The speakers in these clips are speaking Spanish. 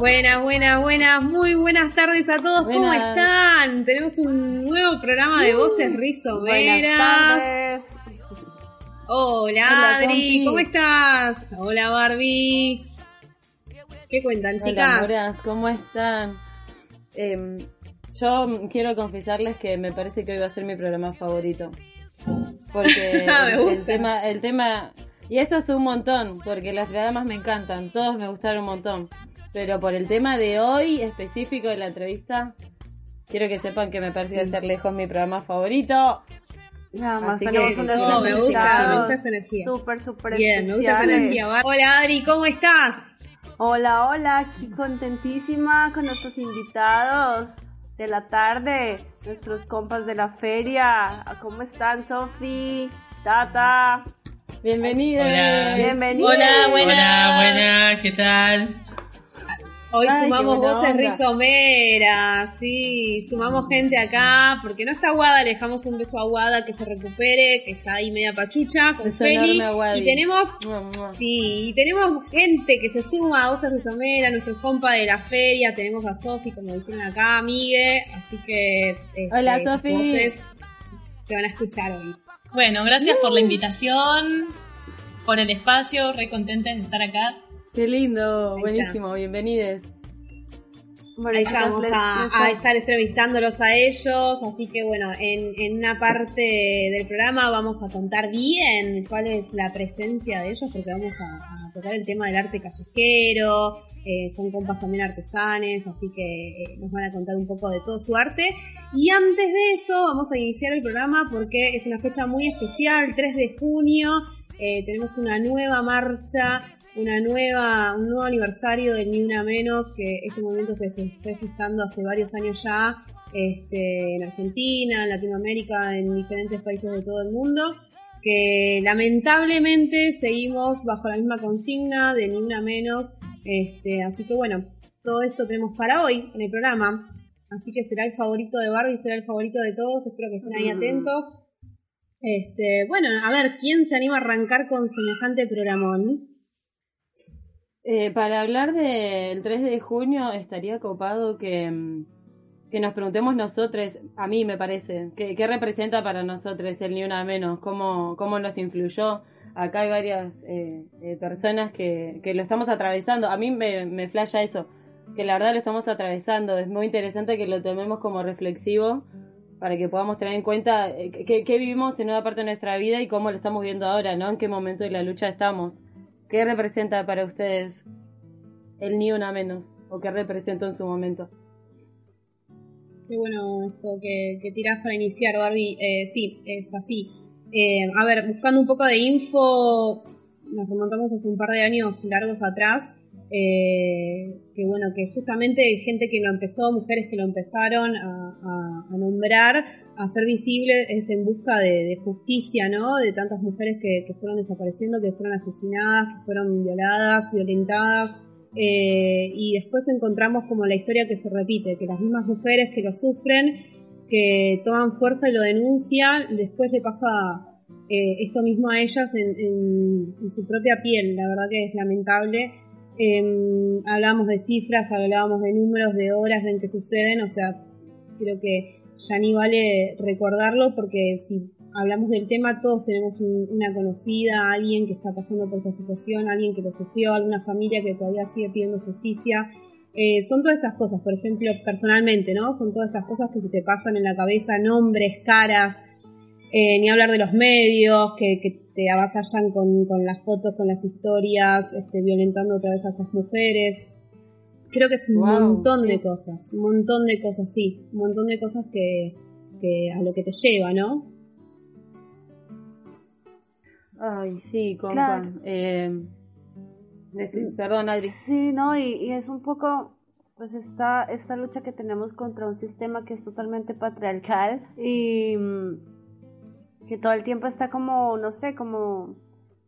Buenas, buenas, buenas, muy buenas tardes a todos. ¿Cómo están? Tenemos un nuevo programa de voces rizomeras. Buenas tardes. Hola, Adri, ¿cómo estás? Hola, Barbie. ¿Qué cuentan, chicas? Hola, ¿cómo están? Em, yo quiero confesarles que me parece que hoy va a ser mi programa favorito. Porque el, tema, el tema, y eso es un montón, porque los programas me encantan, todos me gustaron un montón. Pero por el tema de hoy específico de la entrevista, quiero que sepan que me parece que va a ser lejos mi programa favorito. Nada más Así tenemos que, unos no, me gusta, me gusta esa energía. Súper, súper Bien, me gusta esa energía. Hola Adri, ¿cómo estás? Hola, hola, aquí contentísima con nuestros invitados de la tarde, nuestros compas de la feria. ¿Cómo están, Sofi? Tata. Bienvenidos. Hola. Bienvenidos. Hola, buenas. Hola, buenas, ¿qué tal? Hoy sumamos voces rizomeras, sí, sumamos gente acá, porque no está Aguada, le dejamos un beso a Aguada que se recupere, que está ahí media pachucha con Feli. Y tenemos, sí, y tenemos gente que se suma a voces rizomeras, nuestro compa de la feria, tenemos a Sofi, como dijeron acá, Migue, así que este, Hola Sofi. voces te van a escuchar hoy. Bueno, gracias por la invitación, por el espacio, re contenta de estar acá. Qué lindo, buenísimo, bienvenidos. Bueno, ahí vamos a, estar entrevistándolos a ellos, así que bueno, en, una parte del programa vamos a contar bien cuál es la presencia de ellos, porque vamos a, tocar el tema del arte callejero, eh, son compas también artesanes, así que eh, nos van a contar un poco de todo su arte. Y antes de eso, vamos a iniciar el programa porque es una fecha muy especial, 3 de junio, eh, tenemos una nueva marcha una nueva, un nuevo aniversario de Ni Una Menos, que este movimiento que se está gestando hace varios años ya, este, en Argentina, en Latinoamérica, en diferentes países de todo el mundo, que lamentablemente seguimos bajo la misma consigna de Ni Una Menos, este, así que bueno, todo esto tenemos para hoy en el programa, así que será el favorito de Barbie, será el favorito de todos, espero que estén ahí mm. atentos. Este, bueno, a ver, ¿quién se anima a arrancar con semejante programón? Eh, para hablar del 3 de junio estaría copado que, mm, que nos preguntemos nosotros, a mí me parece, ¿qué, representa para nosotros el Ni Una Menos? ¿Cómo, cómo nos influyó? Acá hay varias eh, eh, personas que, que, lo estamos atravesando. A mí me, me flasha eso, que la verdad lo estamos atravesando. Es muy interesante que lo tomemos como reflexivo para que podamos tener en cuenta qué, qué vivimos en una parte de nuestra vida y cómo lo estamos viendo ahora, ¿no? En qué momento de la lucha estamos. ¿Qué representa para ustedes el ni una menos? ¿O qué representó en su momento? Qué bueno esto que, que tirás para iniciar, Barbie. Eh, sí, es así. Eh, a ver, buscando un poco de info, nos remontamos hace un par de años largos atrás. Eh, que bueno, que justamente gente que lo empezó, mujeres que lo empezaron a, a nombrar, a ser visible es en busca de, justicia, ¿no? De tantas mujeres que, fueron desapareciendo, que fueron asesinadas, que fueron violadas, violentadas. Eh, y después encontramos como la historia que se repite, que las mismas mujeres que lo sufren, que toman fuerza y lo denuncian, después le pasa eh, esto mismo a ellas en, su propia piel. La verdad que es lamentable. Eh, hablábamos de cifras, hablábamos de números, de horas en que suceden, o sea, creo que ya ni vale recordarlo porque si hablamos del tema todos tenemos una conocida, alguien que está pasando por esa situación, alguien que lo sufrió, alguna familia que todavía sigue pidiendo justicia. Eh, son todas estas cosas, por ejemplo, personalmente, ¿no? Son todas estas cosas que te pasan en la cabeza, nombres, caras, eh, ni hablar de los medios que, te avasallan con, con, las fotos, con las historias, este, violentando otra vez a esas mujeres. Creo que es un montón de cosas, un montón de cosas, sí, un montón de cosas que, a lo que te lleva, ¿no? Ay, sí, compa. Eh, perdón, Adri. Sí, no, y, es un poco, pues esta, esta lucha que tenemos contra un sistema que es totalmente patriarcal y, que todo el tiempo está como, no sé, como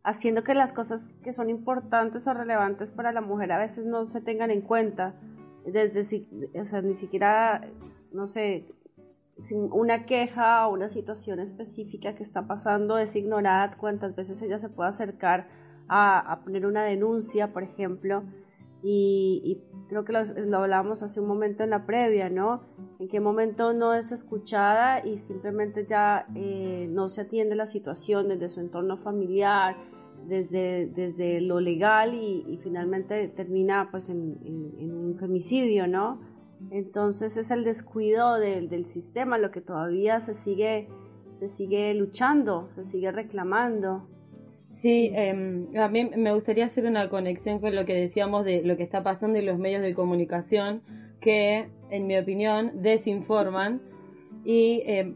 haciendo que las cosas que son importantes o relevantes para la mujer a veces no se tengan en cuenta. Desde, o sea, ni siquiera, no sé, una queja o una situación específica que está pasando es ignorada, cuántas veces ella se puede acercar a, poner una denuncia, por ejemplo, y, creo que lo, lo, hablábamos hace un momento en la previa, ¿no? En qué momento no es escuchada y simplemente ya eh, no se atiende la situación desde su entorno familiar, desde, desde lo legal y, finalmente termina pues en, un femicidio, ¿no? Entonces es el descuido del, del sistema lo que todavía se sigue, se sigue luchando, se sigue reclamando. Sí, eh, a mí me gustaría hacer una conexión con lo que decíamos de lo que está pasando en los medios de comunicación, que, en mi opinión, desinforman y eh,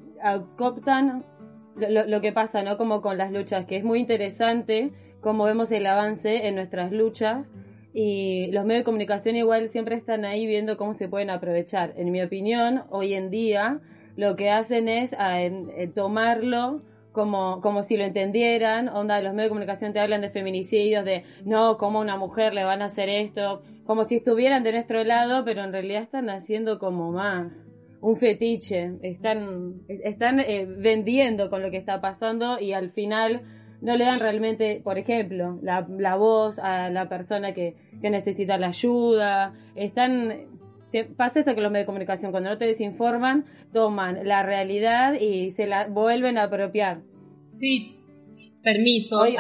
lo, lo, que pasa, ¿no? Como con las luchas, que es muy interesante cómo vemos el avance en nuestras luchas y los medios de comunicación igual siempre están ahí viendo cómo se pueden aprovechar. En mi opinión, hoy en día lo que hacen es eh, tomarlo como, como si lo entendieran, onda, los medios de comunicación te hablan de feminicidios, de no, como una mujer le van a hacer esto, como si estuvieran de nuestro lado, pero en realidad están haciendo como más un fetiche, están, están eh, vendiendo con lo que está pasando y al final no le dan realmente, por ejemplo, la, la voz a la persona que, que necesita la ayuda, están pasa eso que los medios de comunicación, cuando no te desinforman, toman la realidad y se la vuelven a apropiar. Sí, permiso. Hoy,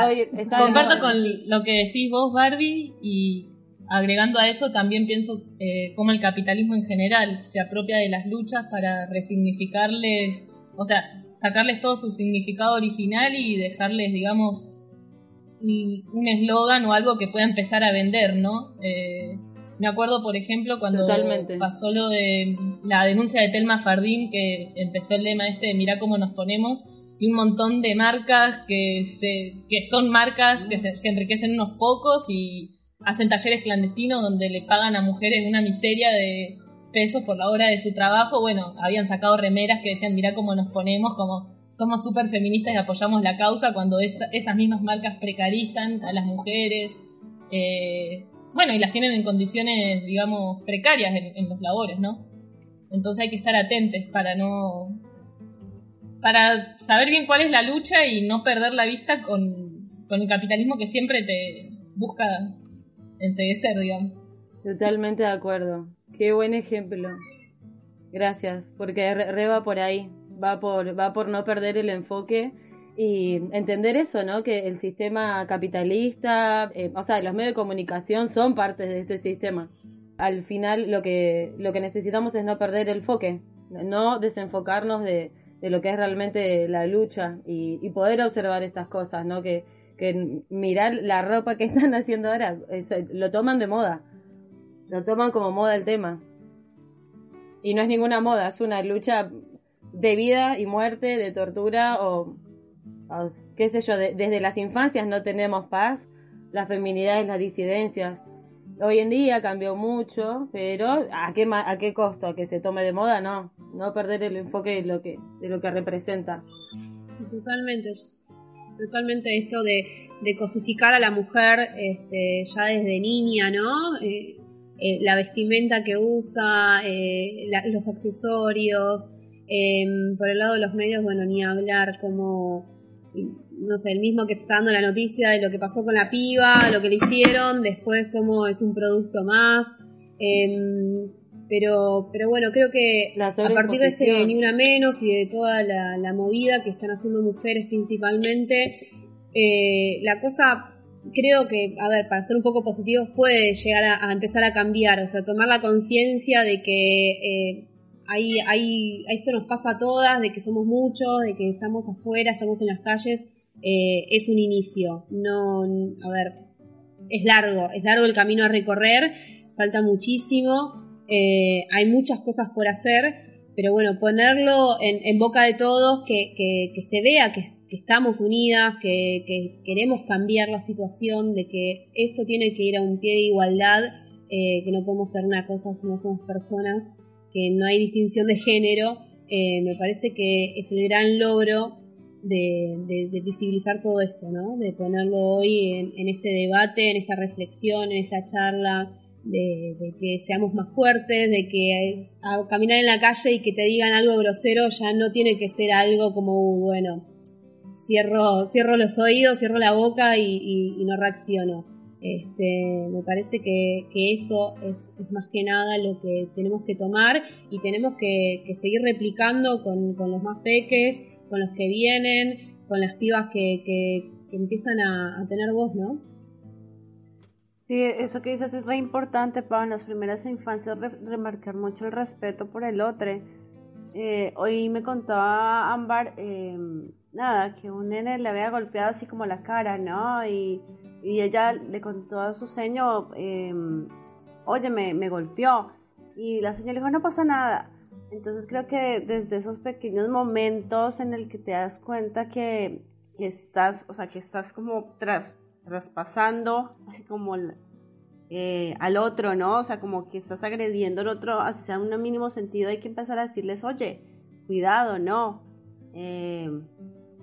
Comparto con lo que decís vos, Barbie, y agregando a eso también pienso eh, cómo el capitalismo en general se apropia de las luchas para resignificarles, o sea, sacarles todo su significado original y dejarles, digamos, un eslogan o algo que pueda empezar a vender, ¿no? Eh, me acuerdo, por ejemplo, cuando pasó lo de la denuncia de Telma Fardín, que empezó el lema este de mira cómo nos ponemos, y un montón de marcas que, se, que son marcas que, se, que enriquecen unos pocos y hacen talleres clandestinos donde le pagan a mujeres una miseria de pesos por la hora de su trabajo. Bueno, habían sacado remeras que decían, mira cómo nos ponemos, como somos súper feministas y apoyamos la causa cuando esas mismas marcas precarizan a las mujeres. Eh, bueno, y las tienen en condiciones, digamos, precarias en, los labores, ¿no? Entonces hay que estar atentos para no... para saber bien cuál es la lucha y no perder la vista con, con el capitalismo que siempre te busca enseguecer, digamos. Totalmente de acuerdo. Qué buen ejemplo. Gracias, porque re, va por ahí, va por, va por no perder el enfoque y entender eso, ¿no? Que el sistema capitalista, eh, o sea, los medios de comunicación son parte de este sistema. Al final lo que, lo que necesitamos es no perder el enfoque, no desenfocarnos de, de lo que es realmente la lucha y, y, poder observar estas cosas, ¿no? Que, que mirar la ropa que están haciendo ahora, lo toman de moda, lo toman como moda el tema. Y no es ninguna moda, es una lucha de vida y muerte, de tortura o qué sé yo, desde las infancias no tenemos paz, las feminidades, las disidencias. Hoy en día cambió mucho, pero ¿a qué, a qué costo? ¿A que se tome de moda? No, no perder el enfoque de lo que, de lo que representa. Totalmente. Totalmente esto de, de cosificar a la mujer este, ya desde niña, ¿no? Eh, eh, la vestimenta que usa, eh, los accesorios. Em, por el lado de los medios, bueno, ni hablar, como no sé, el mismo que está dando la noticia de lo que pasó con la piba, lo que le hicieron, después como es un producto más. Pero, pero bueno, creo que a partir de este Ni Una Menos y de toda la, movida que están haciendo mujeres principalmente, eh, la cosa creo que, a ver, para ser un poco positivos puede llegar a, empezar a cambiar, o sea, tomar la conciencia de que eh, ahí, ahí, esto nos pasa a todas, de que somos muchos, de que estamos afuera, estamos en las calles, eh, es un inicio. No, a ver, es largo, es largo el camino a recorrer, falta muchísimo, eh, hay muchas cosas por hacer, pero bueno, ponerlo en, boca de todos, que, se vea que, estamos unidas, que, queremos cambiar la situación, de que esto tiene que ir a un pie de igualdad, eh, que no podemos ser una cosa si no somos personas que no hay distinción de género, eh, me parece que es el gran logro de, visibilizar todo esto, ¿no? De ponerlo hoy en, este debate, en esta reflexión, en esta charla, de, que seamos más fuertes, de que caminar en la calle y que te digan algo grosero ya no tiene que ser algo como, bueno, cierro, cierro los oídos, cierro la boca y, no reacciono. Este, me parece que, eso es, más que nada lo que tenemos que tomar y tenemos que, seguir replicando con, los más peques, con los que vienen, con las pibas que, empiezan a, tener voz, ¿no? Sí, eso que dices es re importante, para en las primeras infancias remarcar mucho el respeto por el otro. Eh, hoy me contaba Ámbar, em, nada, que un nene le había golpeado así como la cara, ¿no? Y, ella le contó a su señor, em, oye, me, me, golpeó. Y la señora le dijo, no pasa nada. Entonces creo que desde esos pequeños momentos en el que te das cuenta que, estás, o sea, que estás como tras, traspasando como eh, al otro, ¿no? O sea, como que estás agrediendo al otro, así sea un mínimo sentido, hay que empezar a decirles, oye, cuidado, ¿no? Eh,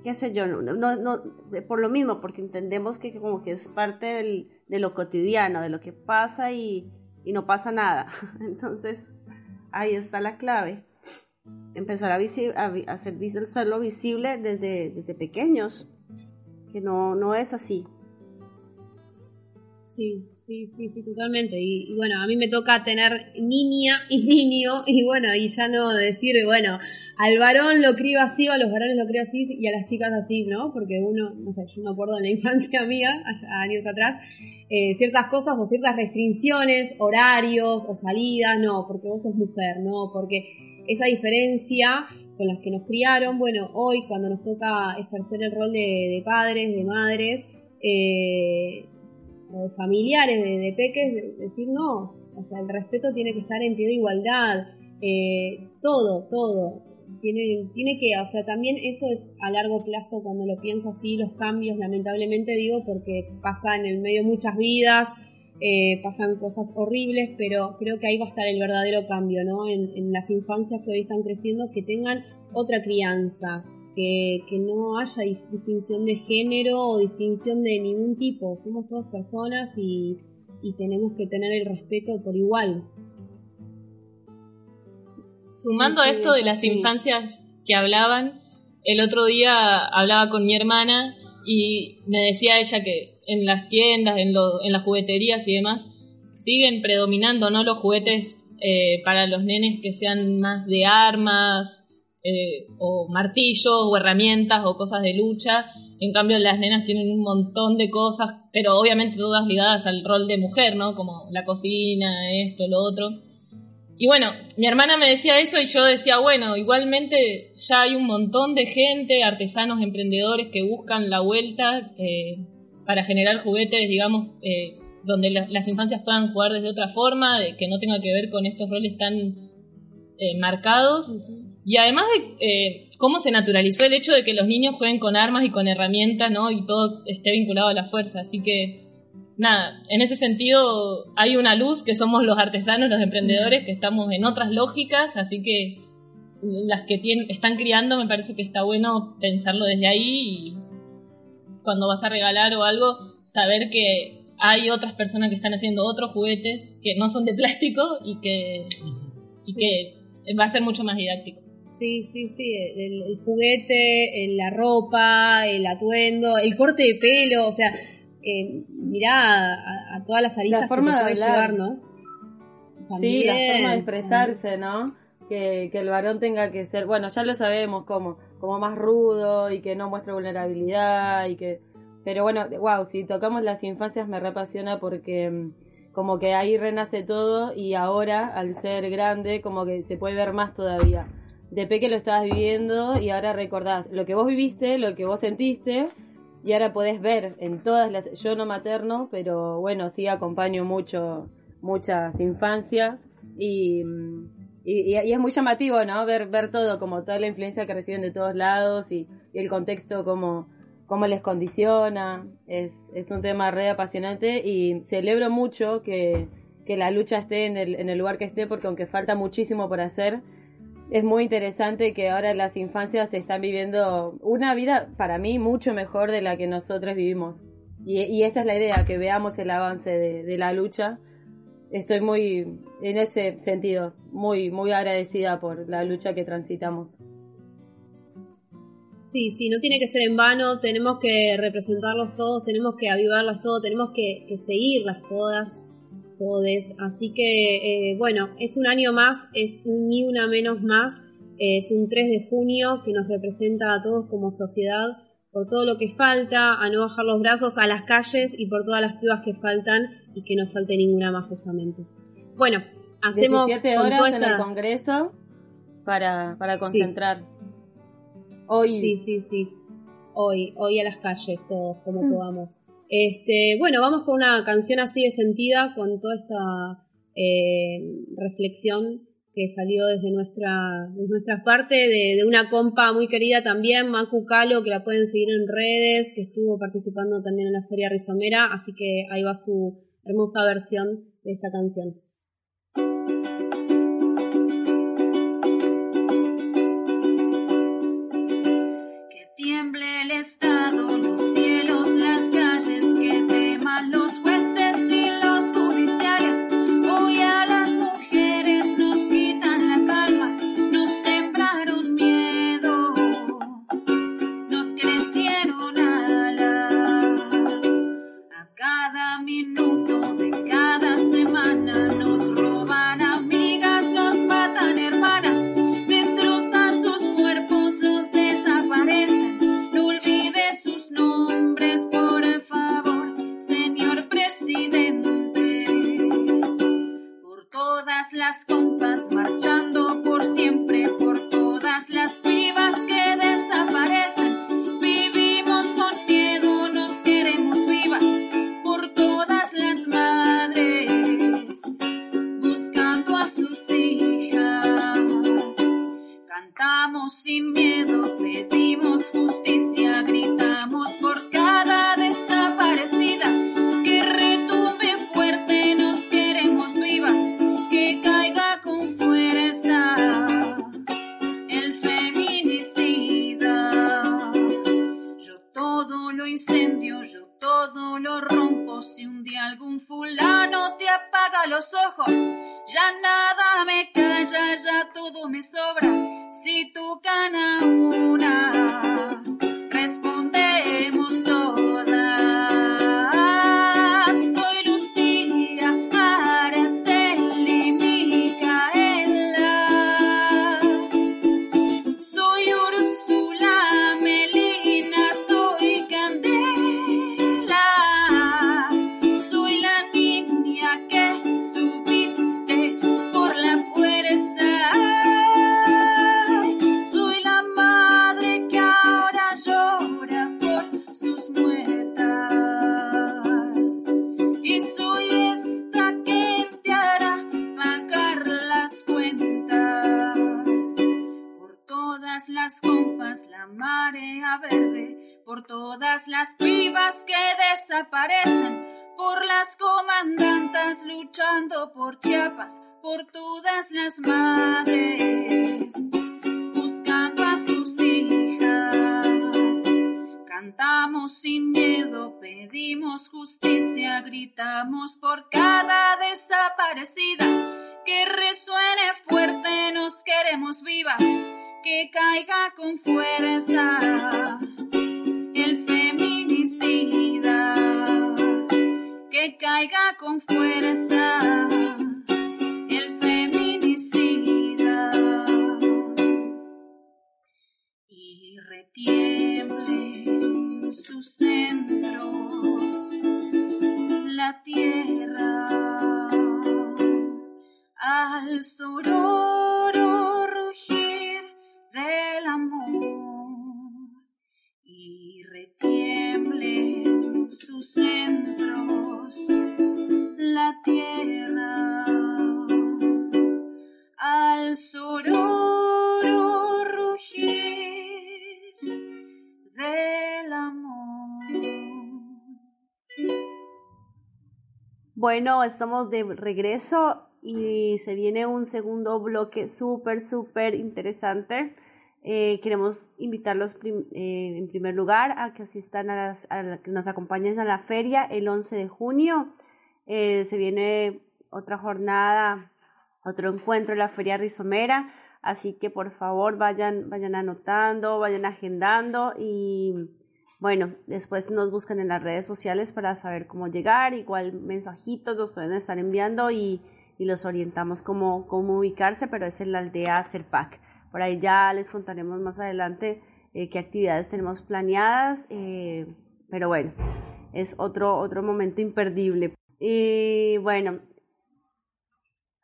qué sé yo, no, no, por lo mismo, porque entendemos que, como que es parte de lo cotidiano, de lo que pasa y, no pasa nada. Entonces, ahí está la clave. Empezar a, a, hacer visible desde, desde pequeños, que no, no es así. Sí, sí, sí, sí, totalmente. Y, y, bueno, a mí me toca tener niña y niño, y bueno, y ya no decir, bueno, al varón lo crío así, a los varones lo crío así y a las chicas así, ¿no? Porque uno, no sé, yo me acuerdo de la infancia mía, allá, años atrás, eh, ciertas cosas o ciertas restricciones, horarios o salidas, no, porque vos sos mujer, no, porque esa diferencia con las que nos criaron, bueno, hoy cuando nos toca ejercer el rol de, padres, de madres, eh, o de familiares, de, peques, decir no, o sea, el respeto tiene que estar en pie de igualdad, eh, todo, todo tiene, tiene que, o sea, también eso es a largo plazo cuando lo pienso así, los cambios, lamentablemente digo, porque pasan en el medio muchas vidas, eh, pasan cosas horribles, pero creo que ahí va a estar el verdadero cambio, ¿no? En, las infancias que hoy están creciendo, que tengan otra crianza, que, que, no haya distinción de género o distinción de ningún tipo, somos todas personas y, y tenemos que tener el respeto por igual. Sumando a esto de las infancias que hablaban, el otro día hablaba con mi hermana y me decía ella que en las tiendas, en, en las jugueterías y demás, siguen predominando ¿no? los juguetes eh, para los nenes que sean más de armas, eh, o martillos, o herramientas, o cosas de lucha. En cambio, las nenas tienen un montón de cosas, pero obviamente todas ligadas al rol de mujer, ¿no? Como la cocina, esto, lo otro. Y bueno, mi hermana me decía eso y yo decía, bueno, igualmente ya hay un montón de gente, artesanos, emprendedores que buscan la vuelta eh, para generar juguetes, digamos, eh, donde las infancias puedan jugar desde otra forma, de que no tenga que ver con estos roles tan eh, marcados. Y además de cómo se naturalizó el hecho de que los niños jueguen con armas y con herramientas, ¿no? Y todo esté vinculado a la fuerza. Así que nada, en ese sentido hay una luz que somos los artesanos, los emprendedores, que estamos en otras lógicas, así que las que tienen, están criando me parece que está bueno pensarlo desde ahí y cuando vas a regalar o algo, saber que hay otras personas que están haciendo otros juguetes que no son de plástico y que, y que va a ser mucho más didáctico. Sí, sí, sí, el, juguete, la ropa, el atuendo, el corte de pelo, o sea, eh, mirá a, todas las aristas la forma de hablar. ¿no? sí, la forma de expresarse, ¿no? Que, el varón tenga que ser, bueno, ya lo sabemos, como, como más rudo y que no muestre vulnerabilidad y que... Pero bueno, wow, si tocamos las infancias me repasiona porque mm, como que ahí renace todo y ahora, al ser grande, como que se puede ver más todavía. De peque lo estabas viviendo y ahora recordás lo que vos viviste, lo que vos sentiste y ahora podés ver en todas las, yo no materno, pero bueno, sí acompaño mucho, muchas infancias y, y, es muy llamativo, ¿no? Ver, ver todo, como toda la influencia que reciben de todos lados y, el contexto como cómo les condiciona, es, es un tema re apasionante y celebro mucho que, que la lucha esté en el, en el lugar que esté porque aunque falta muchísimo por hacer, es muy interesante que ahora las infancias están viviendo una vida para mí mucho mejor de la que nosotros vivimos. Y, esa es la idea, que veamos el avance de, la lucha. Estoy muy, en ese sentido, muy, muy agradecida por la lucha que transitamos. Sí, sí, no tiene que ser en vano, tenemos que representarlos todos, tenemos que avivarlas todos, tenemos que, que seguirlas todas, todes. Así que, eh, bueno, es un año más, es ni una menos más, es un 3 de junio que nos representa a todos como sociedad por todo lo que falta, a no bajar los brazos a las calles y por todas las pruebas que faltan y que no falte ninguna más justamente. Bueno, hacemos 17 horas en el Congreso para, para concentrar. Hoy. Sí, sí, sí. Hoy, hoy a las calles, todos, como mm. podamos. Este, bueno, vamos con una canción así de sentida, con toda esta eh, reflexión que salió desde nuestra, desde nuestra parte, de, una compa muy querida también, Macu Calo, que la pueden seguir en redes, que estuvo participando también en la Feria Rizomera, así que ahí va su hermosa versión de esta canción. Por todas las madres, buscando a sus hijas. Cantamos sin miedo, pedimos justicia, gritamos por cada desaparecida. Que resuene fuerte, nos queremos vivas, que caiga con fuerza que caiga con fuerza sus centros la tierra al sororo rugir del amor y retiemble en sus centros la tierra al sororo Bueno, estamos de regreso y se viene un segundo bloque súper, súper interesante. Eh, queremos invitarlos eh, en primer lugar a que asistan a, que nos acompañen a la feria el 11 de junio. Eh, se viene otra jornada, otro encuentro en la feria Rizomera, así que por favor vayan, vayan anotando, vayan agendando y bueno, después nos buscan en las redes sociales para saber cómo llegar, igual mensajitos nos pueden estar enviando y, los orientamos cómo, cómo ubicarse, pero es en la aldea Serpac. Por ahí ya les contaremos más adelante eh, qué actividades tenemos planeadas, eh, pero bueno, es otro, otro momento imperdible. Y bueno,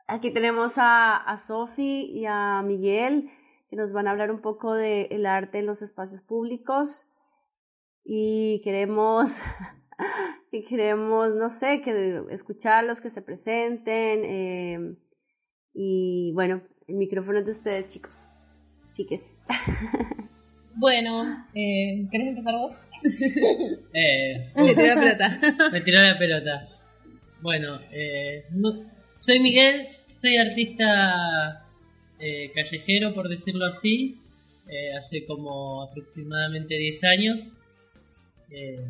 aquí tenemos a, a Sofi y a Miguel que nos van a hablar un poco del arte en los espacios públicos y queremos y queremos no sé que escucharlos que se presenten eh, y bueno el micrófono es de ustedes chicos chiques. Bueno, eh, ¿querés empezar vos? eh, me tiró la pelota. me tiró la pelota. Bueno, eh, soy Miguel, soy artista eh, callejero, por decirlo así, eh, hace como aproximadamente 10 años. Eh,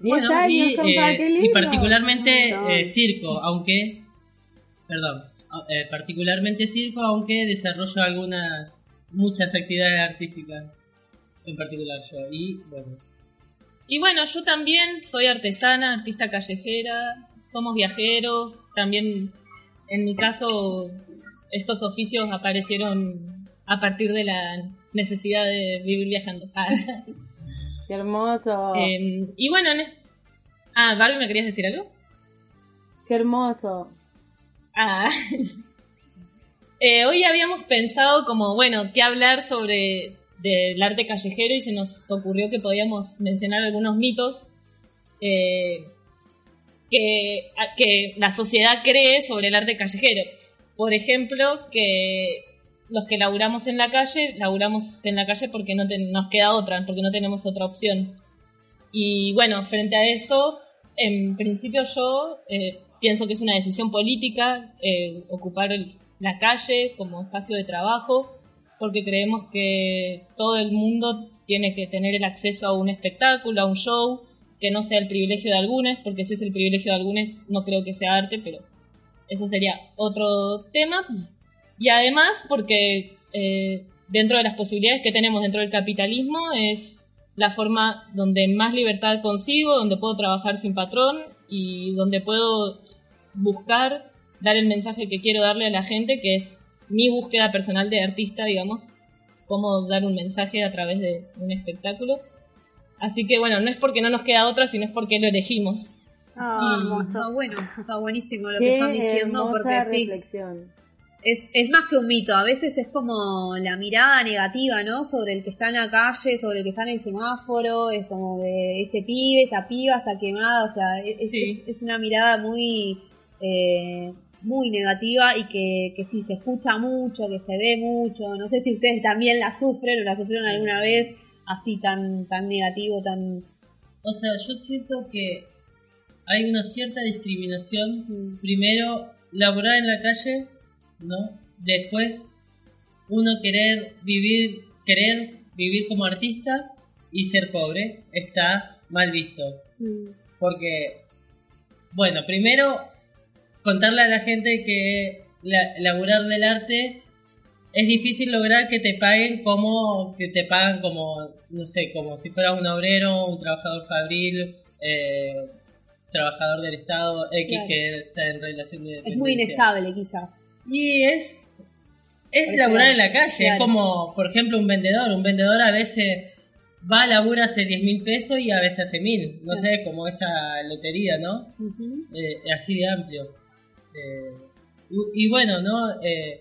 10 años, y, eh, y particularmente circo, aunque, perdón, particularmente circo, aunque desarrollo algunas muchas actividades artísticas, en particular yo. Y bueno. Y bueno, yo también soy artesana, artista callejera, somos viajeros, también en mi caso estos oficios aparecieron a partir de la necesidad de vivir viajando. Qué hermoso. Em, y bueno, ah, Barbie, ¿me querías decir algo? Qué hermoso. Ah, Eh, hoy habíamos pensado como, bueno, qué hablar sobre del arte callejero y se nos ocurrió que podíamos mencionar algunos mitos eh, que, que la sociedad cree sobre el arte callejero. Por ejemplo, que los que laburamos en la calle, laburamos en la calle porque no nos queda otra, porque no tenemos otra opción. Y bueno, frente a eso, en principio yo eh, pienso que es una decisión política ocupar el, la calle como espacio de trabajo, porque creemos que todo el mundo tiene que tener el acceso a un espectáculo, a un show, que no sea el privilegio de algunos, porque si es el privilegio de algunos no creo que sea arte, pero eso sería otro tema. Y además porque eh, dentro de las posibilidades que tenemos dentro del capitalismo es la forma donde más libertad consigo, donde puedo trabajar sin patrón y donde puedo buscar dar el mensaje que quiero darle a la gente, que es mi búsqueda personal de artista, digamos, cómo dar un mensaje a través de un espectáculo. Así que bueno, no es porque no nos queda otra, sino es porque lo elegimos. Ah, Está bueno, está buenísimo lo que están diciendo porque sí. Es, es más que un mito, a veces es como la mirada negativa, ¿no? Sobre el que está en la calle, sobre el que está en el semáforo, es como de este pibe, esta piba está quemada, o sea, es, es, una mirada muy eh, muy negativa y que, que sí se escucha mucho, que se ve mucho. No sé si ustedes también la sufren o la sufrieron alguna vez así tan, tan negativo, tan... O sea, yo siento que hay una cierta discriminación. Mm. Primero, laborar en la calle, ¿no? Después, uno querer vivir, querer vivir como artista y ser pobre está mal visto. Mm. Porque, bueno, primero contarle a la gente que la, laburar del arte es difícil lograr que te paguen como que te pagan como no sé como si fueras un obrero un trabajador fabril eh, trabajador del estado x que está en relación de es muy inestable quizás y es es laburar en la calle es como por ejemplo un vendedor. Un vendedor a veces va a labura hace 10 mil pesos y a veces hace mil. No sé como esa lotería no eh, así de amplio. Eh, y, bueno, ¿no? Eh,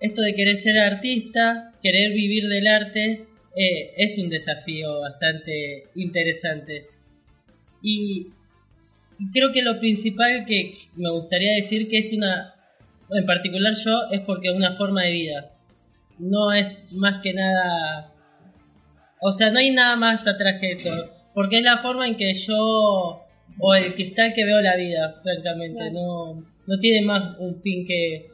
esto de querer ser artista, querer vivir del arte, eh, es un desafío bastante interesante. Y, creo que lo principal que me gustaría decir que es una, en particular yo, es porque es una forma de vida. No es más que nada, o sea, no hay nada más atrás que eso, porque es la forma en que yo, o el cristal que veo la vida, francamente, no no tiene más un fin que,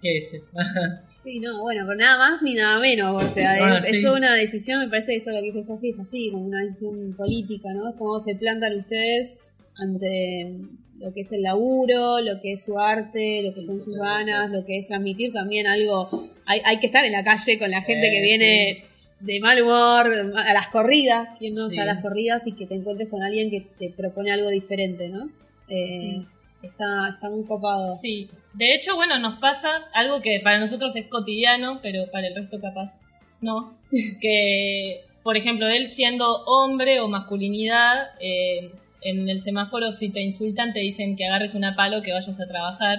que ese. Sí, no, bueno, pero nada más ni nada menos. O sea, Ah, es, sí. es toda una decisión, me parece que esto lo que dice Sofía es así, como una decisión política, ¿no? Cómo se plantan ustedes ante lo que es el laburo, lo que es su arte, lo que son sus ganas, lo que es transmitir también algo. Hay, hay que estar en la calle con la gente Eh, que viene de mal humor, a las corridas, quien no Sí. está a las corridas y que te encuentres con alguien que te propone algo diferente, ¿no? Eh, está, está muy copado. Sí, de hecho, bueno, nos pasa algo que para nosotros es cotidiano, pero para el resto capaz no. Que, por ejemplo, él siendo hombre o masculinidad, eh, en el semáforo si te insultan te dicen que agarres una palo que vayas a trabajar.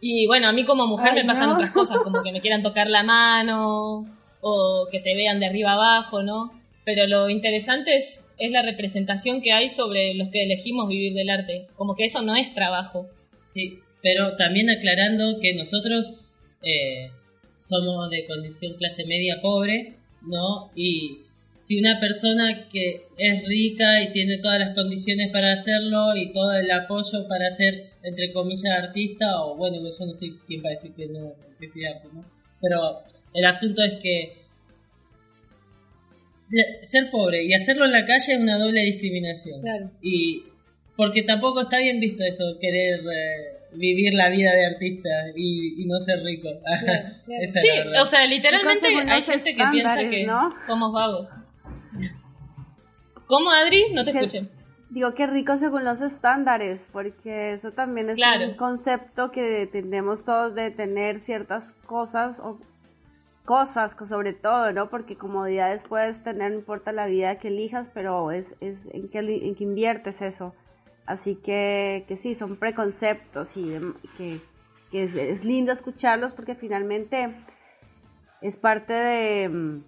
Y bueno, a mí como mujer Ay, me pasan no. otras cosas, como que me quieran tocar la mano o que te vean de arriba abajo, ¿no? Pero lo interesante es, es la representación que hay sobre los que elegimos vivir del arte. Como que eso no es trabajo. Sí, pero también aclarando que nosotros eh, somos de condición clase media pobre, ¿no? Y si una persona que es rica y tiene todas las condiciones para hacerlo y todo el apoyo para ser, entre comillas, artista, o bueno, yo no sé quién va a decir que no, que arte, ¿no? Pero el asunto es que ser pobre y hacerlo en la calle es una doble discriminación. Claro. Y porque tampoco está bien visto eso, querer eh, vivir la vida de artista y, y no ser rico. claro. Esa Sí, o sea, literalmente hay gente que piensa que ¿no? somos vagos. ¿Cómo, Adri? No te Que- escuché. Digo que rico según los estándares, porque eso también es Claro. un concepto que tendemos todos de tener ciertas cosas o cosas co- sobre todo, ¿no? Porque comodidades puedes tener, no importa la vida que elijas, pero es, es en qué en inviertes eso. Así que, que sí, son preconceptos y em, que, que es, es lindo escucharlos porque finalmente es parte de mm,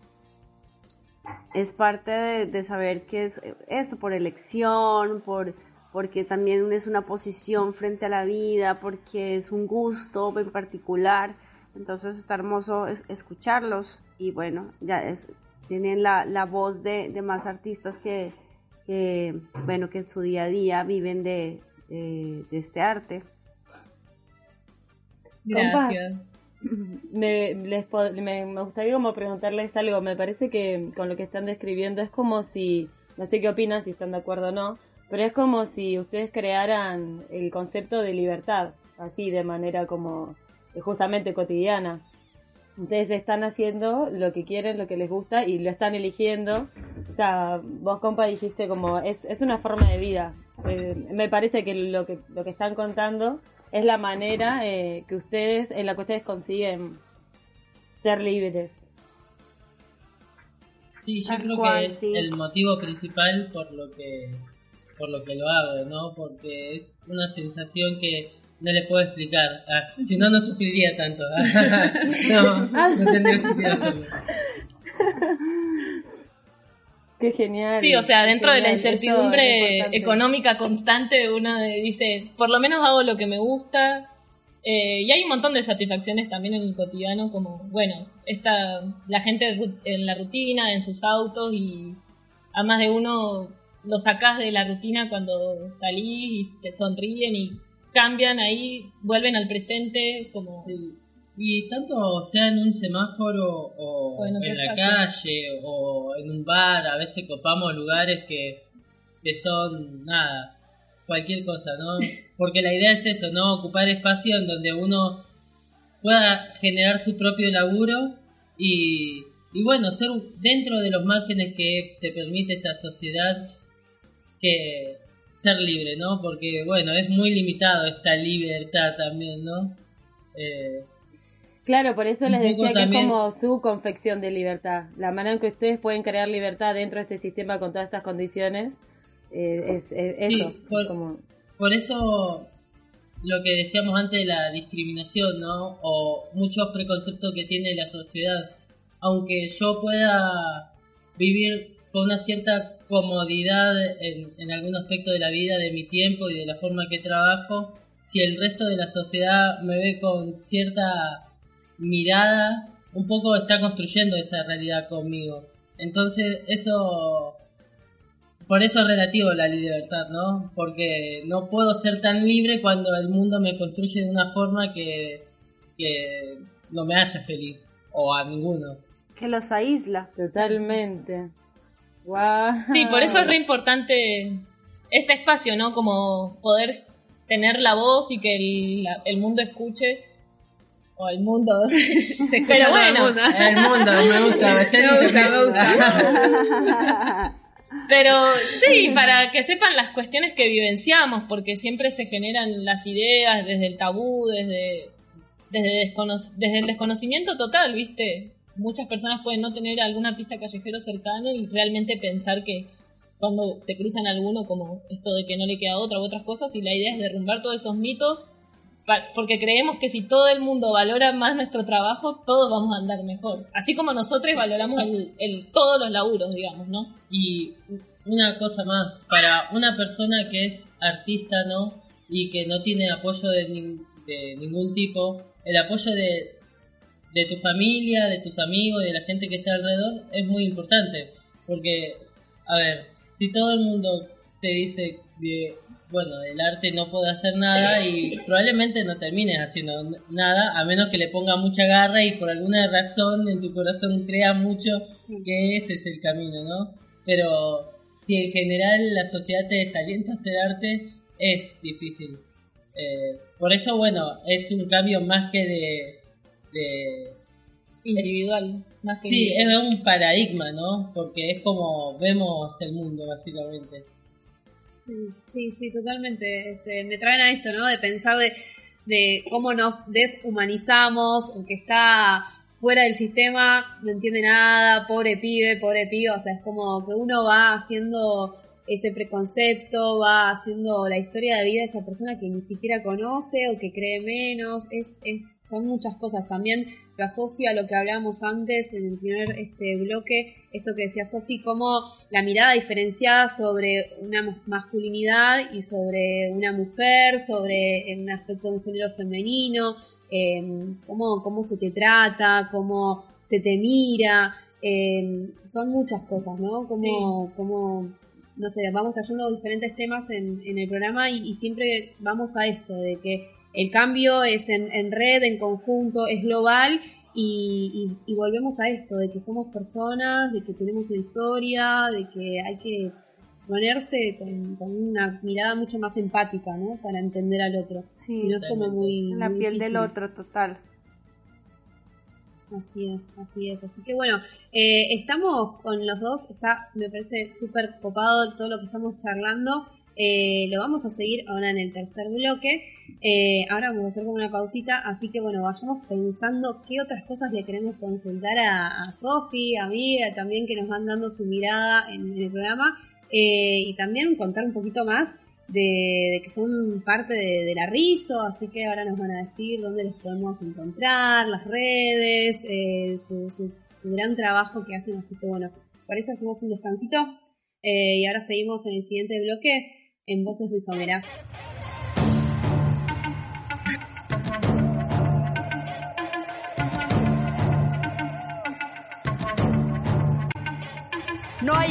es parte de, saber que es esto por elección, por porque también es una posición frente a la vida, porque es un gusto en particular. Entonces está hermoso es- escucharlos y bueno, ya es, tienen la, la voz de, de más artistas que, bueno, que en su día a día viven de, de, este arte. Gracias. Me, les me, me gustaría como preguntarles algo. Me parece que con lo que están describiendo es como si, no sé qué opinan, si están de acuerdo o no, pero es como si ustedes crearan el concepto de libertad, así de manera como eh, justamente cotidiana. Ustedes están haciendo lo que quieren, lo que les gusta y lo están eligiendo. O sea, vos, compa, dijiste como es, es una forma de vida. Eh, me parece que lo que lo que están contando es la manera eh, que ustedes en la que ustedes consiguen ser libres. Sí, yo Tal creo cual, que es sí. el motivo principal por lo que por lo que lo hago, ¿no? Porque es una sensación que no le puedo explicar. Ah, si no, no sufriría tanto. no, no tendría sentido hacerlo. Qué genial. Sí, o sea, dentro de la incertidumbre económica constante, uno dice, por lo menos hago lo que me gusta. eh, y hay un montón de satisfacciones también en el cotidiano, como, bueno, esta, la gente en la rutina, en sus autos, y a más de uno lo sacás de la rutina cuando salís y te sonríen y cambian ahí, vuelven al presente, como... Sí. Y tanto sea en un semáforo o, O en la calle o en un bar, a veces copamos lugares que, que son nada, cualquier cosa, ¿no? Porque la idea es eso, ¿no? Ocupar espacio en donde uno pueda generar su propio laburo y, y bueno, ser dentro de los márgenes que te permite esta sociedad que ser libre, ¿no? Porque bueno, es muy limitado esta libertad también, ¿no? Eh, Claro, por eso les decía que también- es como su confección de libertad. La manera en que ustedes pueden crear libertad dentro de este sistema con todas estas condiciones eh, es, es Sí, eso. por- como, Por eso lo que decíamos antes de la discriminación, ¿no? O muchos preconceptos que tiene la sociedad. Aunque yo pueda vivir con una cierta comodidad en, en algún aspecto de la vida, de mi tiempo y de la forma que trabajo, si el resto de la sociedad me ve con cierta mirada, un poco está construyendo esa realidad conmigo. Entonces eso por eso es relativo la libertad, ¿no? Porque no puedo ser tan libre cuando el mundo me construye de una forma que, que no me hace feliz, o a ninguno. Que los aísla. Totalmente. Sí, por eso es re importante este espacio, ¿no? Como poder tener la voz y que el, el mundo escuche. O el mundo. Pero bueno. El mundo, me gusta. me gusta, me gusta. Pero sí, para que sepan las cuestiones que vivenciamos, porque siempre se generan las ideas desde el tabú, desde, desde, desde el desconocimiento total, ¿viste? Muchas personas pueden no tener alguna pista callejero cercana y realmente pensar que cuando se cruzan alguno, como esto de que no le queda otra u otras cosas, y la idea es derrumbar todos esos mitos, porque creemos que si todo el mundo valora más nuestro trabajo, todos vamos a andar mejor. Así como nosotros valoramos el, todos los laburos, digamos, ¿no? Y una cosa más, para una persona que es artista, ¿no? Y que no tiene apoyo de, de ningún tipo, el apoyo de, de tu familia, de tus amigos, de la gente que está alrededor, es muy importante. Porque, a ver, si todo el mundo te dice que, bueno, el arte no puede hacer nada y probablemente no termines haciendo nada, a menos que le ponga mucha garra y por alguna razón en tu corazón crea mucho que ese es el camino, ¿no? Pero si en general la sociedad te desalienta a hacer arte, es difícil. Eh, por eso, bueno, es un cambio más que de... de individual. Más sí, es un paradigma, ¿no? Porque es como vemos el mundo, básicamente. Sí, sí, totalmente. Este, me traen a esto, ¿no? De pensar de, de cómo nos deshumanizamos, que está fuera del sistema no entiende nada, pobre pibe, pobre pibe, o sea, es como que uno va haciendo ese preconcepto, va haciendo la historia de vida de esa persona que ni siquiera conoce o que cree menos, es, es son muchas cosas. También lo asocia a lo que hablábamos antes en el primer este bloque, esto que decía Sofi, como la mirada diferenciada sobre una masculinidad y sobre una mujer, sobre un aspecto de un género femenino, em, cómo, cómo se te trata, cómo se te mira. Em, son muchas cosas, ¿no? Como, como no sé, vamos trayendo diferentes temas en, en el programa y, y, siempre vamos a esto, de que el cambio es en, red, en conjunto, es global y, volvemos a esto, de que somos personas, de que tenemos una historia, de que hay que ponerse con, una mirada mucho más empática, ¿no? Para entender al otro. Sí, es como muy... En la piel del otro, total. Así es, así es. Así que bueno, eh, estamos con los dos, está, me parece súper copado todo lo que estamos charlando. Eh, lo vamos a seguir ahora en el tercer bloque. Eh, ahora vamos a hacer como una pausita, así que bueno, vayamos pensando qué otras cosas le queremos consultar a, Sofi, a mí, también que nos van dando su mirada en, el programa. Eh, y también contar un poquito más de, que son parte de, la RISO, así que ahora nos van a decir dónde les podemos encontrar, las redes, su, su, gran trabajo que hacen, así que bueno, por eso hacemos un descansito y ahora seguimos en el siguiente bloque en Voces Rizomeras. No hay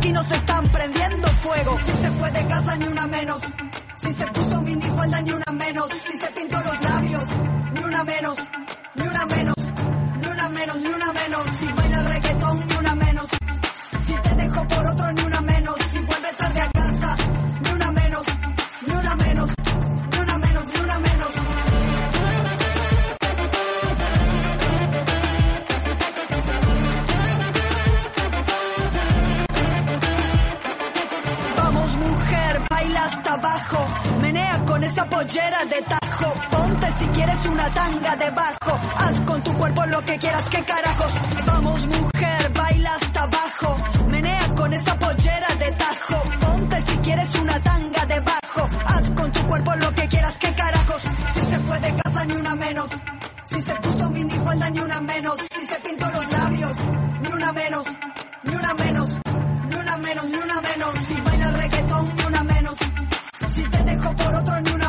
Aquí nos están prendiendo fuego. Si se fue de casa, ni una menos. Si se puso minifalda, ni una menos. Si se pintó los labios, ni una menos. Ni una menos. Ni una menos, ni una menos. Si baila reggaetón, ni una menos. Si te dejo por otro, ni una pollera de tajo, ponte si quieres una tanga debajo, haz con tu cuerpo lo que quieras, que carajos. Vamos mujer, baila hasta abajo, menea con esa pollera de tajo, ponte si quieres una tanga debajo, por lo que quieras, que carajos. Si se fue de casa, ni una menos. Si se puso minifalda, ni una menos. Si se pintó los labios, ni una menos. Ni una menos. Ni una menos, ni una menos. Si baila reggaetón, ni una menos. Si te dejo por otro, ni una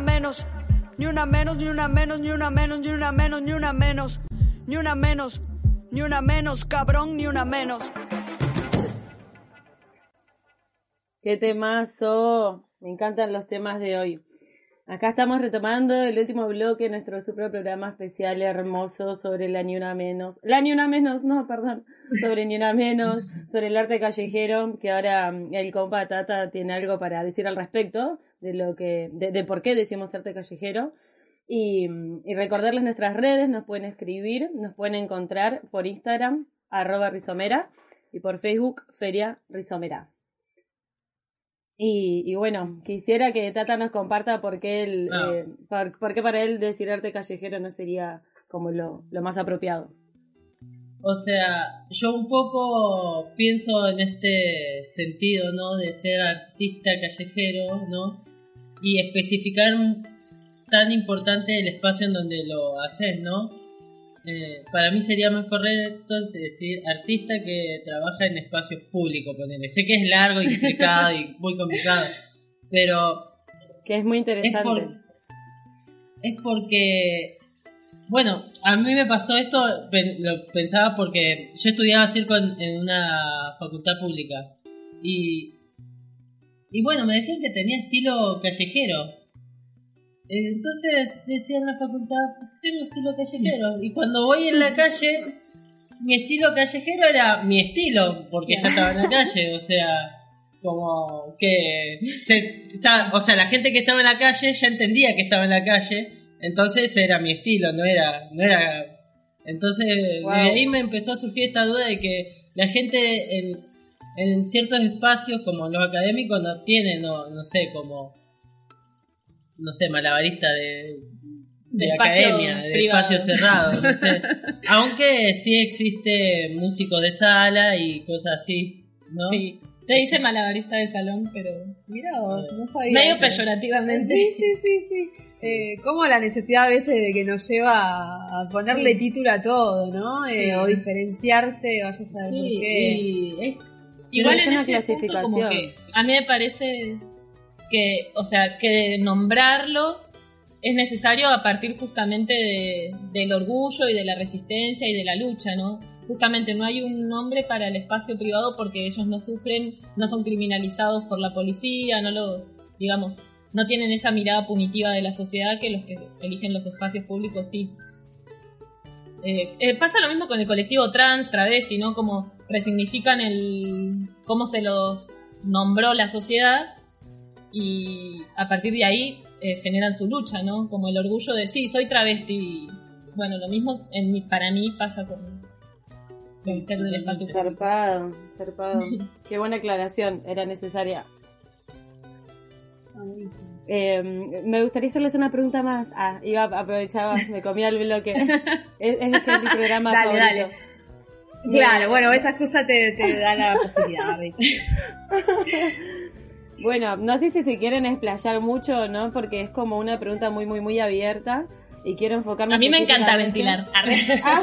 menos, ni una menos, ni una menos, ni una menos, ni una menos, ni una menos, ni una menos, ni una menos, cabrón, ni una menos. Qué temazo. Me encantan los temas de hoy. Acá estamos retomando el último bloque de nuestro super programa especial hermoso sobre la Ni Una Menos. La Ni Una Menos, no, perdón. Sobre Ni Una Menos, sobre el arte callejero, que ahora mm, el compa Tata tiene algo para decir al respecto de lo que, de, de por qué decimos arte callejero. Y, y recordarles nuestras redes, nos pueden escribir, nos pueden encontrar por Instagram, arroba rizomera, y por Facebook, Feria Rizomera. Y, y bueno, quisiera que Tata nos comparta por qué, él, Ah. eh, por, por qué para él decir arte callejero no sería como lo, lo más apropiado. O sea, yo un poco pienso en este sentido, ¿no? De ser artista callejero, ¿no? Y especificar un- tan importante el espacio en donde lo haces, ¿no? Eh, para mí sería más correcto decir artista que trabaja en espacios públicos, ponele. Sé que es largo y explicado y muy complicado, pero Que es muy es, interesante. por- es porque, bueno, a mí me pasó esto, lo pensaba porque yo estudiaba circo en, en una facultad pública y, y bueno, me decían que tenía estilo callejero. Eh, Entonces decía en la facultad, tengo estilo callejero. Y cuando voy en la calle, mi estilo callejero era mi estilo, porque ya estaba en la calle, o sea, como que se, está- o sea, la gente que estaba en la calle ya entendía que estaba en la calle, entonces era mi estilo, no era, no era, entonces Wow. de ahí me empezó a surgir esta duda de que la gente en, en ciertos espacios como los académicos no tienen, no, no sé, como, no sé, malabarista de, de, academia, de privado. espacio cerrado, no sé. Aunque sí existe músicos de sala y cosas así, ¿no? Sí, se dice malabarista de salón, pero Mira no sabía. medio eso. peyorativamente. Sí, sí, sí, sí. Eh, como la necesidad a veces de que nos lleva a ponerle título a todo, ¿no? Eh, Sí. O diferenciarse, vaya a saber por Sí, qué. y es- Igual en ese punto clasificación. como que a mí me parece que, o sea, que nombrarlo es necesario a partir justamente de- del orgullo y de la resistencia y de la lucha, ¿no? Justamente no hay un nombre para el espacio privado porque ellos no sufren, no son criminalizados por la policía, no lo, digamos, no tienen esa mirada punitiva de la sociedad que los que eligen los espacios públicos sí. Eh, eh, pasa lo mismo con el colectivo trans, travesti, ¿no? Como resignifican el cómo se los nombró la sociedad y a partir de ahí eh, generan su lucha, ¿no? Como el orgullo de sí, soy travesti. Bueno, lo mismo en mi- para mí pasa con, con ser del espacio. Zarpado, zarpado. Qué buena aclaración, era necesaria. Eh, me gustaría hacerles una pregunta más. Ah, iba, aprovechaba, me comía el bloque. es, es que es mi programa Dale, favorito. Claro, bueno, esa excusa te, te da la posibilidad. Bueno, no sé si se quieren explayar mucho o no, porque es como una pregunta muy, muy, muy abierta. Y quiero enfocarme A mí me encanta ventilar. Ah,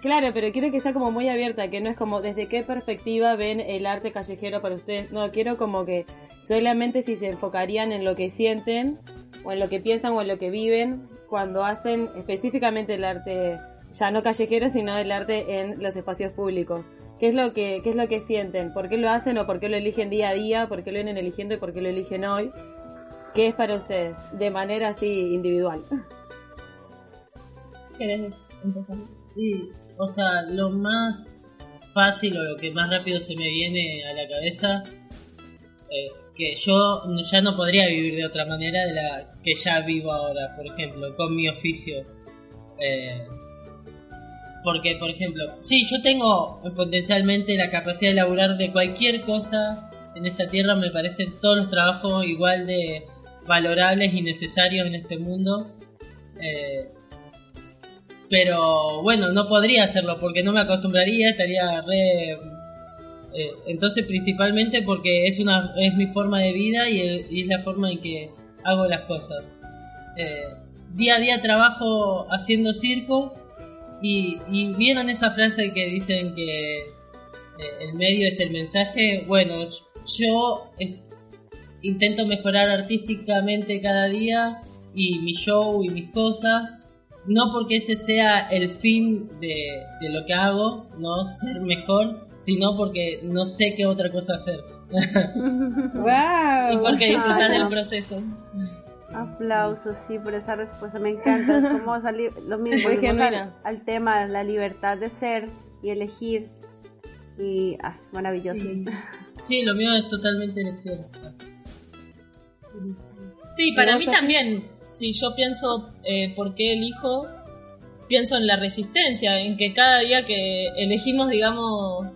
claro, pero quiero que sea como muy abierta, que no es como desde qué perspectiva ven el arte callejero para ustedes. No, quiero como que solamente si se enfocarían en lo que sienten, o en lo que piensan, o en lo que viven, cuando hacen específicamente el arte, ya no callejero, sino el arte en los espacios públicos. ¿Qué es lo que, qué es lo que sienten? ¿Por qué lo hacen o por qué lo eligen día a día? ¿Por qué lo vienen eligiendo y por qué lo eligen hoy? ¿Qué es para ustedes? De manera así individual. ¿Querés empezar? Sí, o sea, lo más fácil o lo que más rápido se me viene a la cabeza, eh, que yo ya no podría vivir de otra manera de la que ya vivo ahora, por ejemplo, con mi oficio. Eh, porque, por ejemplo, sí, yo tengo potencialmente la capacidad de laburar de cualquier cosa en esta tierra, me parecen todos los trabajos igual de valorables y necesarios en este mundo. Eh, pero bueno, no podría hacerlo porque no me acostumbraría, estaría re... Eh, entonces principalmente porque es una es mi forma de vida y, es la forma en que hago las cosas. Eh, día a día trabajo haciendo circo y, y vieron esa frase que dicen que eh, el medio es el mensaje. Bueno, yo intento mejorar artísticamente cada día y mi show y mis cosas no porque ese sea el fin de, lo que hago, no ser mejor, sino porque no sé qué otra cosa hacer. wow. y porque disfrutar del proceso. Aplausos, sí, por esa respuesta. Me encanta. Es como salir lo mismo al, al, tema, la libertad de ser y elegir. Y, ah, maravilloso. Sí, lo mío es totalmente elección. Sí, para mí también si yo pienso eh, por qué elijo, pienso en la resistencia, en que cada día que elegimos, digamos,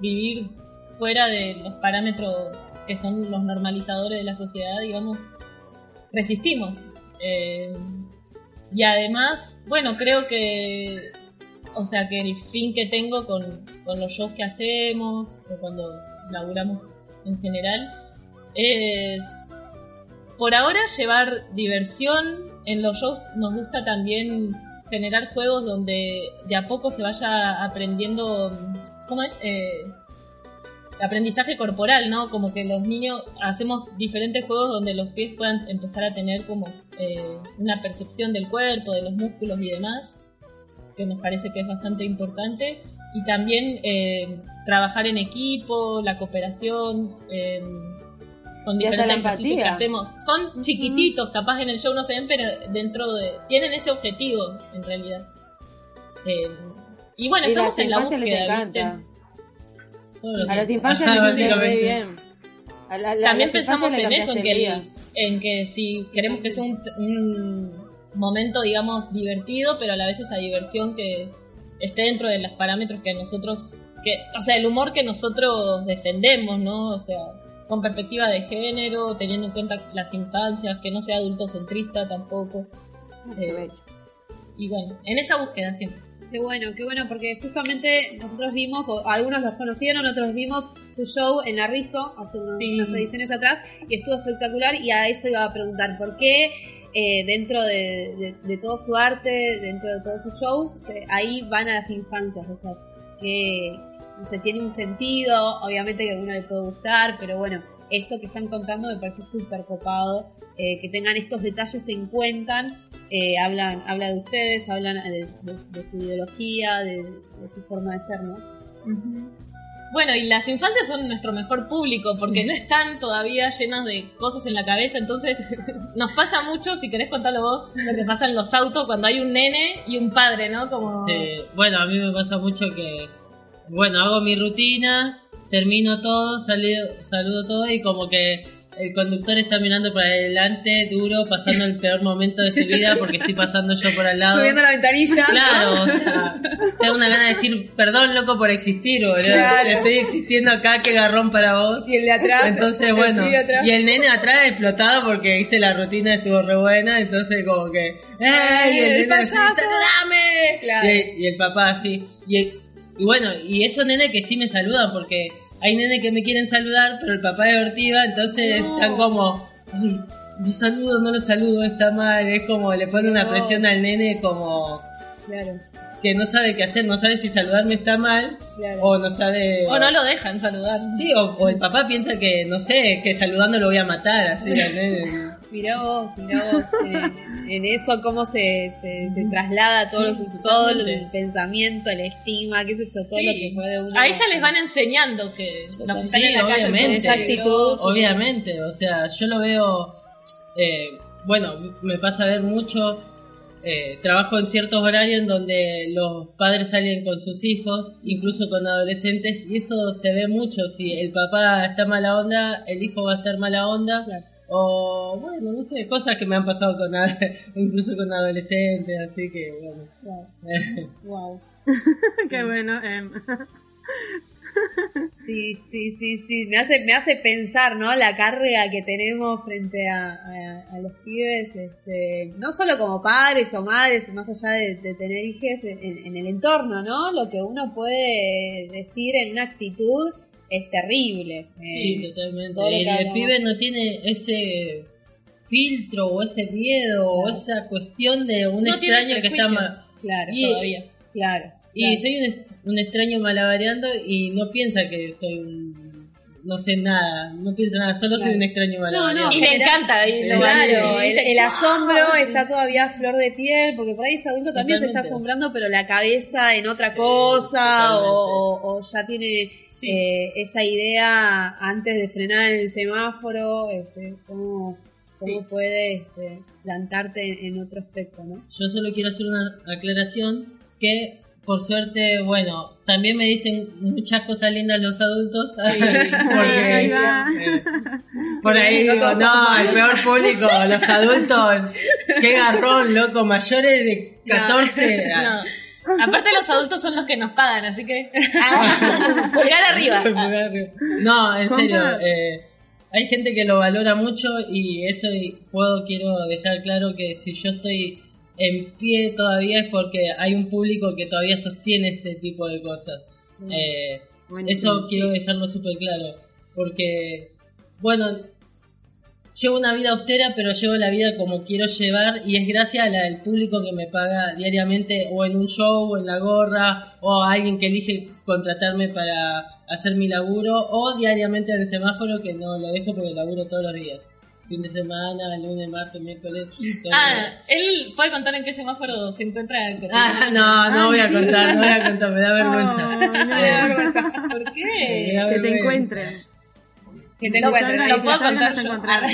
vivir fuera de los parámetros que son los normalizadores de la sociedad, digamos, resistimos. Eh, y además, bueno, creo que, o sea, que el fin que tengo con, con los shows que hacemos, o cuando laburamos en general, es por ahora llevar diversión. En los shows nos gusta también generar juegos donde de a poco se vaya aprendiendo, ¿cómo es? Eh, aprendizaje corporal, ¿no? Como que los niños hacemos diferentes juegos donde los pies puedan empezar a tener como eh, una percepción del cuerpo, de los músculos y demás, que nos parece que es bastante importante. Y también eh, trabajar en equipo, la cooperación con diferentes ejercicios que hacemos. Son chiquititos, capaz en el show no se ven, pero dentro de... Tienen ese objetivo, en realidad. Eh, y bueno, estamos en la búsqueda, les encanta. A las infancias les muy bien. También pensamos en eso, en que, en que si queremos que sea un, un momento, digamos, divertido, pero a la vez esa diversión que esté dentro de los parámetros que nosotros, que, o sea, el humor que nosotros defendemos, ¿no? O sea, con perspectiva de género, teniendo en cuenta las infancias, que no sea adultocentrista tampoco. Eh, y bueno, en esa búsqueda siempre. Qué bueno, qué bueno, porque justamente nosotros vimos, o algunos los conocieron, otros vimos tu show en la Rizo hace unas ediciones atrás y estuvo espectacular y a eso iba a preguntar, ¿por qué eh, dentro de, todo su arte, dentro de todo su show, ahí van a las infancias? O sea, que, se tiene un sentido, obviamente que a uno le puede gustar, pero bueno, esto que están contando me parece súper copado, eh, que tengan estos detalles en cuenta, eh, hablan, habla de ustedes, hablan de, su ideología, de, su forma de ser, ¿no? Bueno, y las infancias son nuestro mejor público porque no están todavía llenas de cosas en la cabeza, entonces nos pasa mucho, si querés contarlo vos, lo que pasa en los autos cuando hay un nene y un padre, ¿no? Como... Sí, bueno, a mí me pasa mucho que bueno, hago mi rutina, termino todo, saludo, saludo todo y como que el conductor está mirando para adelante, duro, pasando el peor momento de su vida porque estoy pasando yo por al lado. Subiendo la ventanilla. Claro, o sea, tengo una gana de decir, perdón, loco, por existir, boludo. Estoy existiendo acá, qué garrón para vos. Y el de atrás. Entonces, bueno, y el nene atrás explotado porque hice la rutina, estuvo re buena, entonces como que, ¡Ey! Y el, nene, ¡saludame! Claro. Y, y, el papá así. Y y bueno, y esos nenes que sí me saludan, porque hay nenes que me quieren saludar, pero el papá es Ortiva, entonces están como, ay, lo saludo, no lo saludo, está mal, es como, le pone una presión al nene como... Claro. que no sabe qué hacer, no sabe si saludarme está mal o no sabe... O no lo dejan saludar. Sí, o, el papá piensa que, no sé, que saludando lo voy a matar, así. mirá vos, mirá vos, eh, en eso cómo se, se, traslada todo, todo el pensamiento, el estigma, qué sé yo, todo lo que puede uno... A ella les van enseñando que la sí, en la obviamente, esa actitud. Obviamente, o sea, yo lo veo... Eh, bueno, me pasa a ver mucho eh, trabajo en ciertos horarios en donde los padres salen con sus hijos, incluso con adolescentes, y eso se ve mucho. Si el papá está mala onda, el hijo va a estar mala onda. O, bueno, no sé, cosas que me han pasado con incluso con adolescentes, así que, bueno. Wow. Qué bueno. Em. Sí, sí, sí, sí. Me hace, me hace pensar, ¿no? La carga que tenemos frente a, los pibes, este, no solo como padres o madres, más allá de, tener hijos en, el entorno, ¿no? Lo que uno puede decir en una actitud es terrible. Sí, eh, totalmente. Y el pibe no tiene ese filtro o ese miedo o esa cuestión de un extraño que está más... Claro, todavía. Claro. Y soy un, extraño malabareando y no piensa que soy un no sé nada, no piensa nada, solo soy un extraño malabareando. y me encanta. Y claro, el, asombro está todavía a flor de piel, porque por ahí ese adulto también se está asombrando, pero la cabeza en otra cosa, o, ya tiene eh, esa idea antes de frenar el semáforo, este, cómo, cómo puede este, plantarte en otro aspecto, ¿no? Yo solo quiero hacer una aclaración que por suerte, bueno, también me dicen muchas cosas lindas los adultos. porque, por ahí digo, no, el peor público, los adultos, qué garrón, loco, mayores de 14. No. Aparte los adultos son los que nos pagan, así que pulgar arriba. No, en serio, eh, hay gente que lo valora mucho y eso puedo quiero dejar claro que si yo estoy en pie todavía es porque hay un público que todavía sostiene este tipo de cosas. Mm. Eh, eso quiero dejarlo súper claro. Porque, bueno, llevo una vida austera, pero llevo la vida como quiero llevar y es gracias al público que me paga diariamente o en un show o en la gorra o a alguien que elige contratarme para hacer mi laburo o diariamente en el semáforo que no lo dejo porque laburo todos los días fin de semana, lunes, martes, miércoles. Ah, él puede contar en qué semáforo se encuentra. Ah, no, no voy a contar, no voy a contar, me da vergüenza. No, no me da vergüenza. ¿Por qué? Que te encuentren. Que te encuentren, no, lo puedo contar.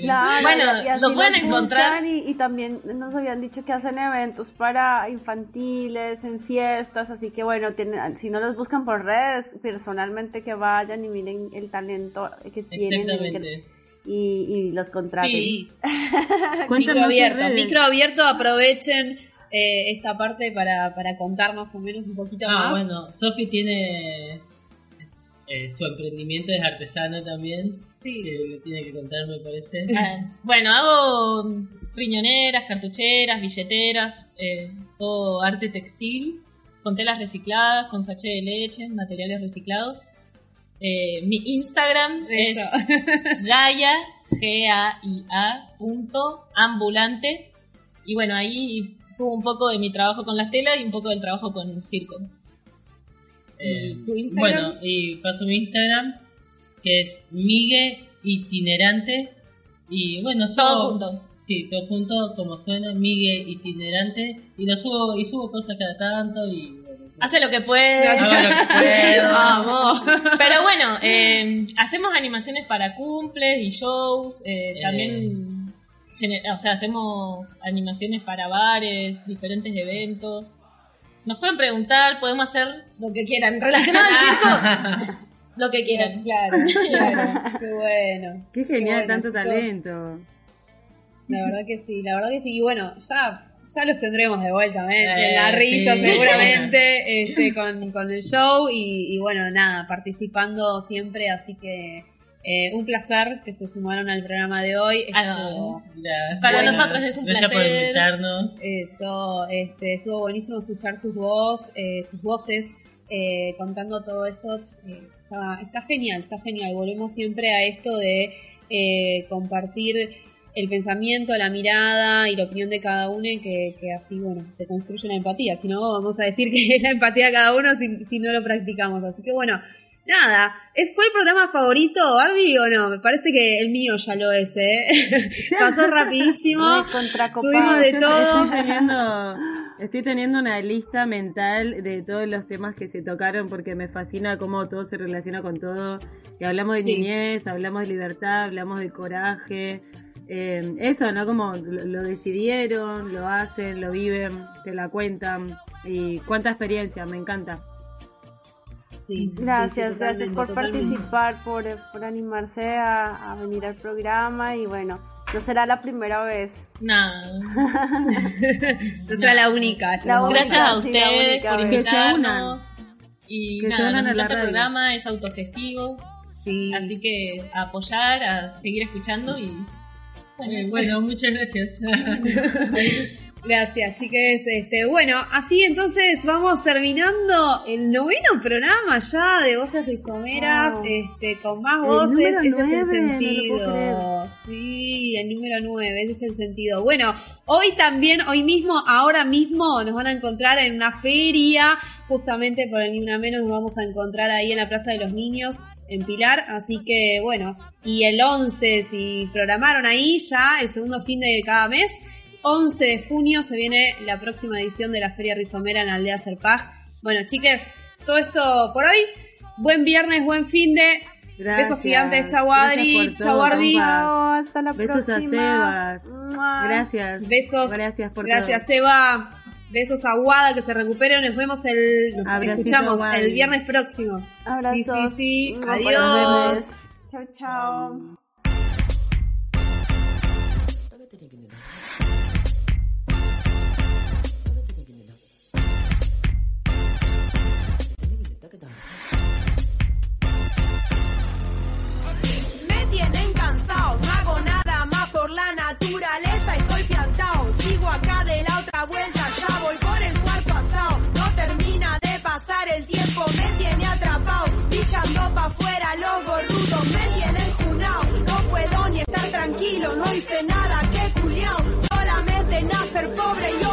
Claro, bueno, lo pueden encontrar. Y, y, también nos habían dicho que hacen eventos para infantiles, en fiestas, así que bueno, tienen, si no los buscan por redes, personalmente que vayan y miren el talento que tienen. Exactamente y, y los contraten. Sí. micro abierto, micro abierto, aprovechen eh, esta parte para, para contar más o menos un poquito ah, más. bueno, Sofi tiene eh, su emprendimiento es artesano también. Sí. Que tiene que contar, me parece. Ah, bueno, hago riñoneras, cartucheras, billeteras, eh, todo arte textil, con telas recicladas, con sachet de leche, materiales reciclados. Eh, mi Instagram es Gaia, G-A-I-A, punto, ambulante. Y bueno, ahí subo un poco de mi trabajo con las telas y un poco del trabajo con circo. Eh, ¿Tu Instagram? Bueno, y paso mi Instagram, que es Migue Itinerante. Y bueno, subo, todo junto. Sí, todo junto, como suena, Migue Itinerante. Y lo subo, y subo cosas cada tanto y Hace lo que puede. Vamos. Pero bueno, eh, hacemos animaciones para cumples y shows. Eh, también, o sea, hacemos animaciones para bares, diferentes eventos. Nos pueden preguntar, podemos hacer lo que quieran. Relacionado al circo, lo que quieran. Claro, claro. Qué bueno. Qué genial, tanto talento. La verdad que sí, la verdad que sí. Y bueno, ya ya los tendremos de vuelta, ¿eh? en la risa seguramente, este, con, con, el show y, bueno, nada, participando siempre, así que eh, un placer que se sumaron al programa de hoy. Ah, para nosotros es un placer. por invitarnos. Eso, este, estuvo buenísimo escuchar sus voz, eh, sus voces eh, contando todo esto. Está, está, genial, está genial. Volvemos siempre a esto de compartir el pensamiento, la mirada y la opinión de cada uno y que, así, bueno, se construye la empatía. Si no, vamos a decir que es la empatía de cada uno si, no lo practicamos. Así que bueno, nada, ¿es, ¿fue el programa favorito, Barbie, o no? Me parece que el mío ya lo es, ¿eh? Pasó rapidísimo. Tuvimos de todo. Estoy teniendo, estoy teniendo una lista mental de todos los temas que se tocaron porque me fascina cómo todo se relaciona con todo. Y hablamos de niñez, hablamos de libertad, hablamos de coraje, eh, eso, ¿no? Como lo, decidieron, lo hacen, lo viven, te la cuentan y cuánta experiencia, me encanta. Sí, gracias, gracias por participar, por, por animarse a, a, venir al programa y bueno, no será la primera vez. No. no será la única. gracias a ustedes por invitarnos. Y que nada, se unan programa es autogestivo. Sí. Así que a apoyar, a seguir escuchando y bueno, muchas gracias. Gracias, chiques. Este, bueno, así entonces vamos terminando el noveno programa ya de Voces Rizomeras, este, con más voces, ese es el sentido. sí, el número nueve, ese es el sentido. Bueno, hoy también, hoy mismo, ahora mismo, nos van a encontrar en una feria, justamente por el Ni Una Menos, nos vamos a encontrar ahí en la Plaza de los Niños, en Pilar, así que bueno, y el 11, si programaron ahí ya el segundo fin de cada mes, 11 de junio se viene la próxima edición de la Feria Rizomera en la Aldea Serpaj. Bueno, chiques, todo esto por hoy. Buen viernes, buen fin de. Besos gigantes, chau Adri, chau Arby. hasta la Besos a Sebas. Gracias. Besos. Gracias por Gracias, Seba. Besos a Guada, que se recupere. Nos vemos el. Nos escuchamos el viernes próximo. Abrazo. Sí, sí, sí. Adiós. Chao, chao. no hice nada que culiao, solamente nacer pobre